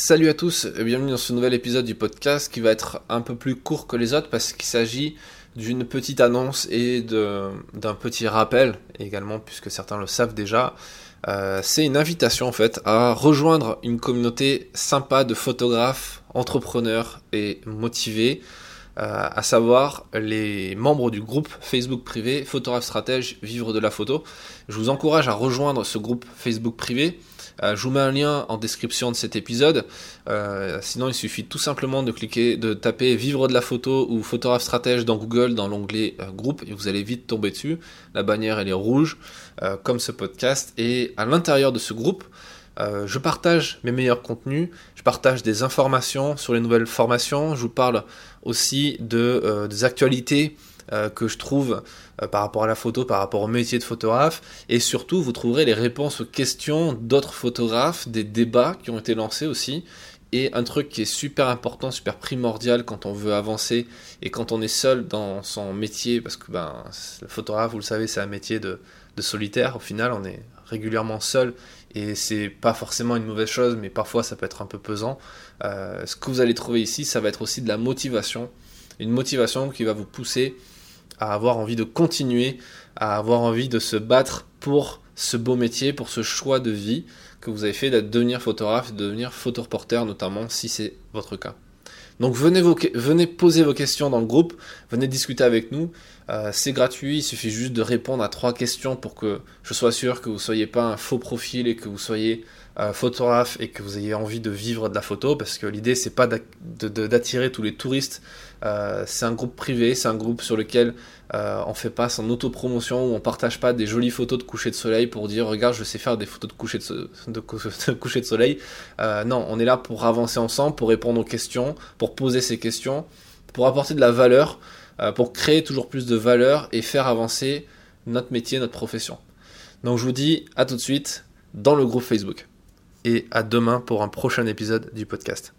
Salut à tous et bienvenue dans ce nouvel épisode du podcast qui va être un peu plus court que les autres parce qu'il s'agit d'une petite annonce et d'un petit rappel également puisque certains le savent déjà. Euh, c'est une invitation en fait à rejoindre une communauté sympa de photographes, entrepreneurs et motivés, euh, à savoir les membres du groupe Facebook privé Photographe Stratège Vivre de la photo. Je vous encourage à rejoindre ce groupe Facebook privé euh, je vous mets un lien en description de cet épisode. Euh, sinon, il suffit tout simplement de cliquer, de taper Vivre de la photo ou photographe stratège dans Google dans l'onglet euh, groupe et vous allez vite tomber dessus. La bannière elle est rouge comme ce podcast et à l'intérieur de ce groupe. je partage mes meilleurs contenus, je partage des informations sur les nouvelles formations, je vous parle aussi de, des actualités euh, que je trouve euh, par rapport à la photo, par rapport au métier de photographe, et surtout vous trouverez les réponses aux questions d'autres photographes, des débats qui ont été lancés aussi, et un truc qui est super important, super primordial quand on veut avancer et quand on est seul dans son métier, parce que ben, le photographe, vous le savez, c'est un métier de, solitaire, au final on est régulièrement seul et c'est pas forcément une mauvaise chose, mais parfois ça peut être un peu pesant. Euh, ce que vous allez trouver ici, ça va être aussi de la motivation, une motivation qui va vous pousser à avoir envie de continuer, à avoir envie de se battre pour ce beau métier, pour ce choix de vie que vous avez fait de devenir photographe, de devenir photoreporter notamment si c'est votre cas. Donc venez, venez poser vos questions dans le groupe, venez discuter avec nous. Euh, c'est gratuit, il suffit juste de répondre à trois questions pour que je sois sûr que vous ne soyez pas un faux profil et que vous soyez euh, photographe et que vous ayez envie de vivre de la photo, parce que l'idée c'est pas d'attirer tous les touristes. Euh, c'est un groupe privé, c'est un groupe sur lequel euh, on fait pas son autopromotion, où on partage pas des jolies photos de coucher de soleil pour dire regarde je sais faire des photos de coucher de, de, coucher de soleil. non, on est là pour avancer ensemble, pour répondre aux questions, pour poser ces questions, pour apporter de la valeur, pour créer toujours plus de valeur et faire avancer notre métier, notre profession. Donc je vous dis à tout de suite dans le groupe Facebook et à demain pour un prochain épisode du podcast.